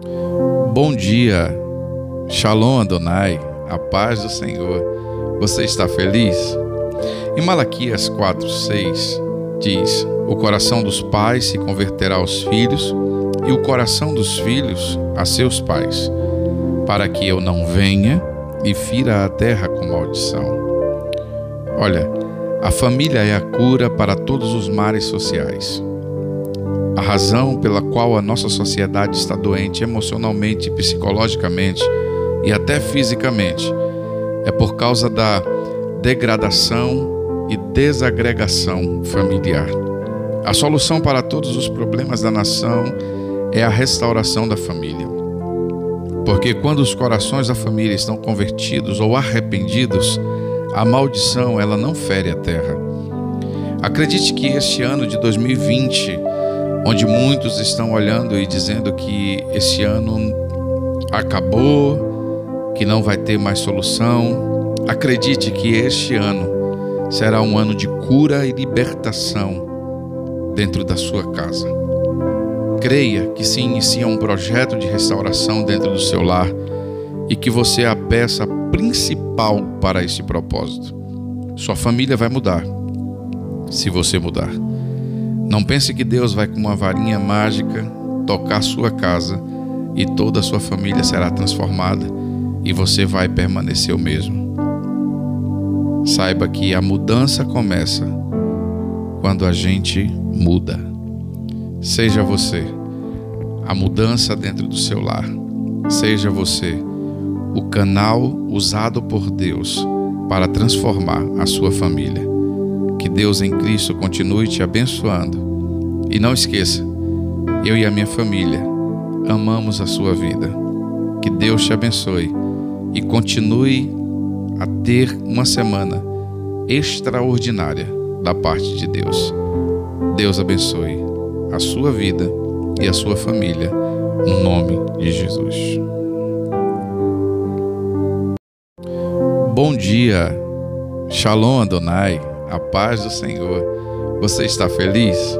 Bom dia, Shalom Adonai, a paz do Senhor. Você está feliz? Em Malaquias 4:6 diz: O coração dos pais se converterá aos filhos e o coração dos filhos a seus pais, para que eu não venha e fira a terra com maldição. Olha, a família é a cura para todos os males sociais. A razão pela qual a nossa sociedade está doente emocionalmente, psicologicamente e até fisicamente é por causa da degradação e desagregação familiar. A solução para todos os problemas da nação é a restauração da família. Porque quando os corações da família estão convertidos ou arrependidos, a maldição ela não fere a terra. Acredite que este ano de 2020 onde muitos estão olhando e dizendo que esse ano acabou, que não vai ter mais solução. Acredite que este ano será um ano de cura e libertação dentro da sua casa. Creia que se inicia um projeto de restauração dentro do seu lar e que você é a peça principal para esse propósito. Sua família vai mudar se você mudar. Não pense que Deus vai com uma varinha mágica tocar sua casa e toda a sua família será transformada e você vai permanecer o mesmo. Saiba que a mudança começa quando a gente muda. Seja você a mudança dentro do seu lar. Seja você o canal usado por Deus para transformar a sua família. Que Deus em Cristo continue te abençoando. E não esqueça, eu e a minha família amamos a sua vida. Que Deus te abençoe e continue a ter uma semana extraordinária da parte de Deus. Deus abençoe a sua vida e a sua família, no nome de Jesus. Bom dia, Shalom Adonai a paz do Senhor. Você está feliz?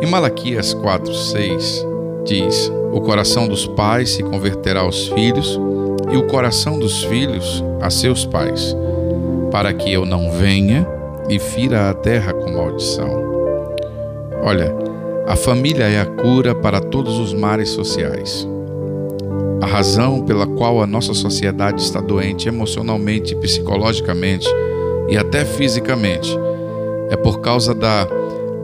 Em Malaquias 4:6 diz: O coração dos pais se converterá aos filhos e o coração dos filhos a seus pais, para que eu não venha e fira a terra com maldição. Olha, a família é a cura para todos os males sociais. A razão pela qual a nossa sociedade está doente emocionalmente e psicologicamente e até fisicamente, é por causa da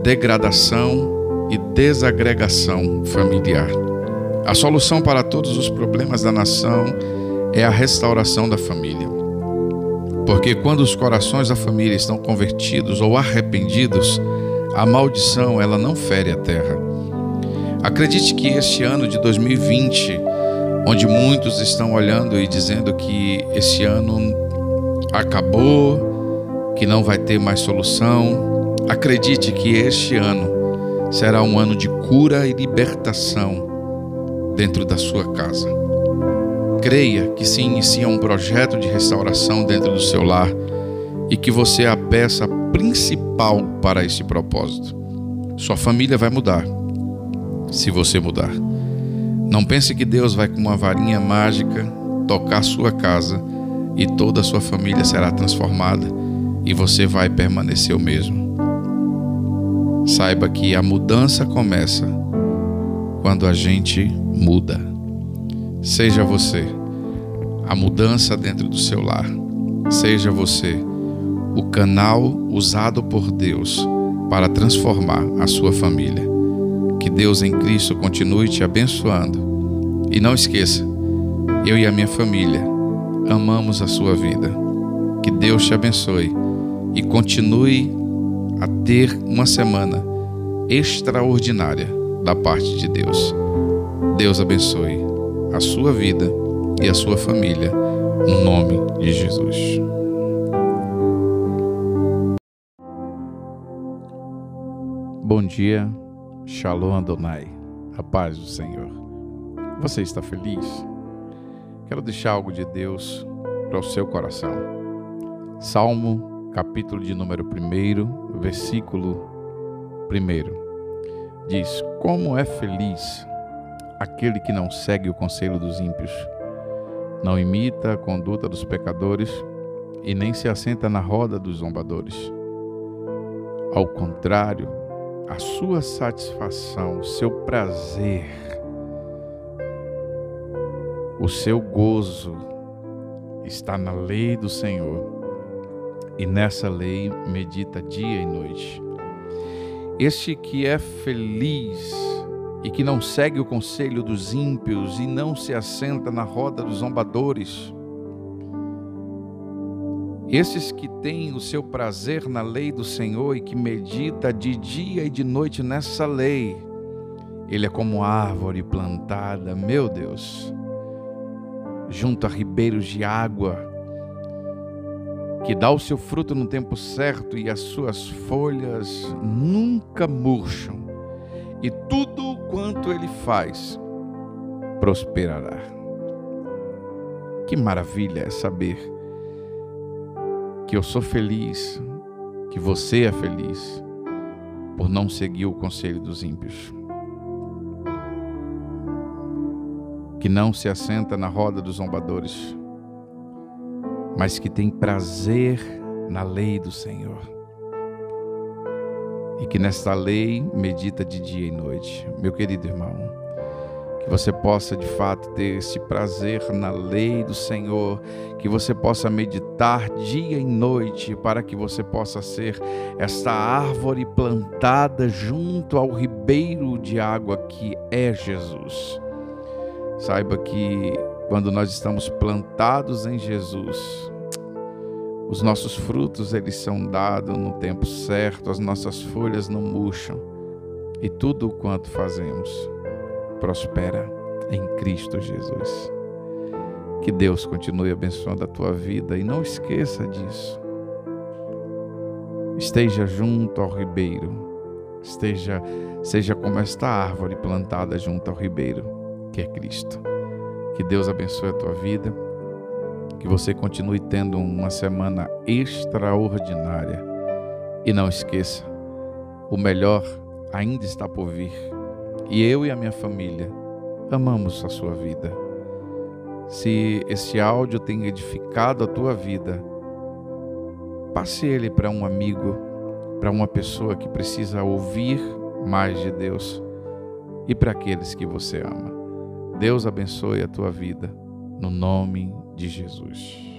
degradação e desagregação familiar. A solução para todos os problemas da nação é a restauração da família. Porque quando os corações da família estão convertidos ou arrependidos, a maldição ela não fere a terra. Acredite que este ano de 2020, onde muitos estão olhando e dizendo que esse ano acabou, que não vai ter mais solução. Acredite que este ano será um ano de cura e libertação dentro da sua casa. Creia que se inicia um projeto de restauração dentro do seu lar e que você é a peça principal para esse propósito. Sua família vai mudar se você mudar. Não pense que Deus vai com uma varinha mágica tocar sua casa e toda a sua família será transformada e você vai permanecer o mesmo. Saiba que a mudança começa quando a gente muda. Seja você a mudança dentro do seu lar. Seja você o canal usado por Deus para transformar a sua família. Que Deus em Cristo continue te abençoando. E não esqueça, eu e a minha família amamos a sua vida. Que Deus te abençoe e continue a ter uma semana extraordinária da parte de Deus. Deus abençoe a sua vida e a sua família, no nome de Jesus. Bom dia, Shalom Adonai, a paz do Senhor. Você está feliz? Quero deixar algo de Deus para o seu coração. Salmo capítulo de número 1, versículo 1. Diz: Como é feliz aquele que não segue o conselho dos ímpios, não imita a conduta dos pecadores e nem se assenta na roda dos zombadores. Ao contrário, a sua satisfação, o seu prazer, o seu gozo está na lei do Senhor, e nessa lei medita dia e noite. Este que é feliz e que não segue o conselho dos ímpios e não se assenta na roda dos zombadores, esses que têm o seu prazer na lei do Senhor e que medita de dia e de noite nessa lei, ele é como árvore plantada, meu Deus, junto a ribeiros de água, que dá o seu fruto no tempo certo e as suas folhas nunca murcham, e tudo quanto ele faz prosperará. Que maravilha é saber que eu sou feliz, que você é feliz por não seguir o conselho dos ímpios. Que não se assenta na roda dos zombadores, mas que tem prazer na lei do Senhor. E que nesta lei medita de dia e noite. Meu querido irmão, que você possa de fato ter esse prazer na lei do Senhor, que você possa meditar dia e noite, para que você possa ser esta árvore plantada junto ao ribeiro de água que é Jesus. Saiba que quando nós estamos plantados em Jesus, os nossos frutos eles são dados no tempo certo, as nossas folhas não murcham e tudo o quanto fazemos prospera em Cristo Jesus. Que Deus continue abençoando a tua vida e não esqueça disso. Esteja junto ao ribeiro, esteja seja como esta árvore plantada junto ao ribeiro, que é Cristo. Que Deus abençoe a tua vida, que você continue tendo uma semana extraordinária e não esqueça, o melhor ainda está por vir e eu e a minha família amamos a sua vida. Se esse áudio tem edificado a tua vida, passe ele para um amigo, para uma pessoa que precisa ouvir mais de Deus e para aqueles que você ama. Deus abençoe a tua vida, no nome de Jesus.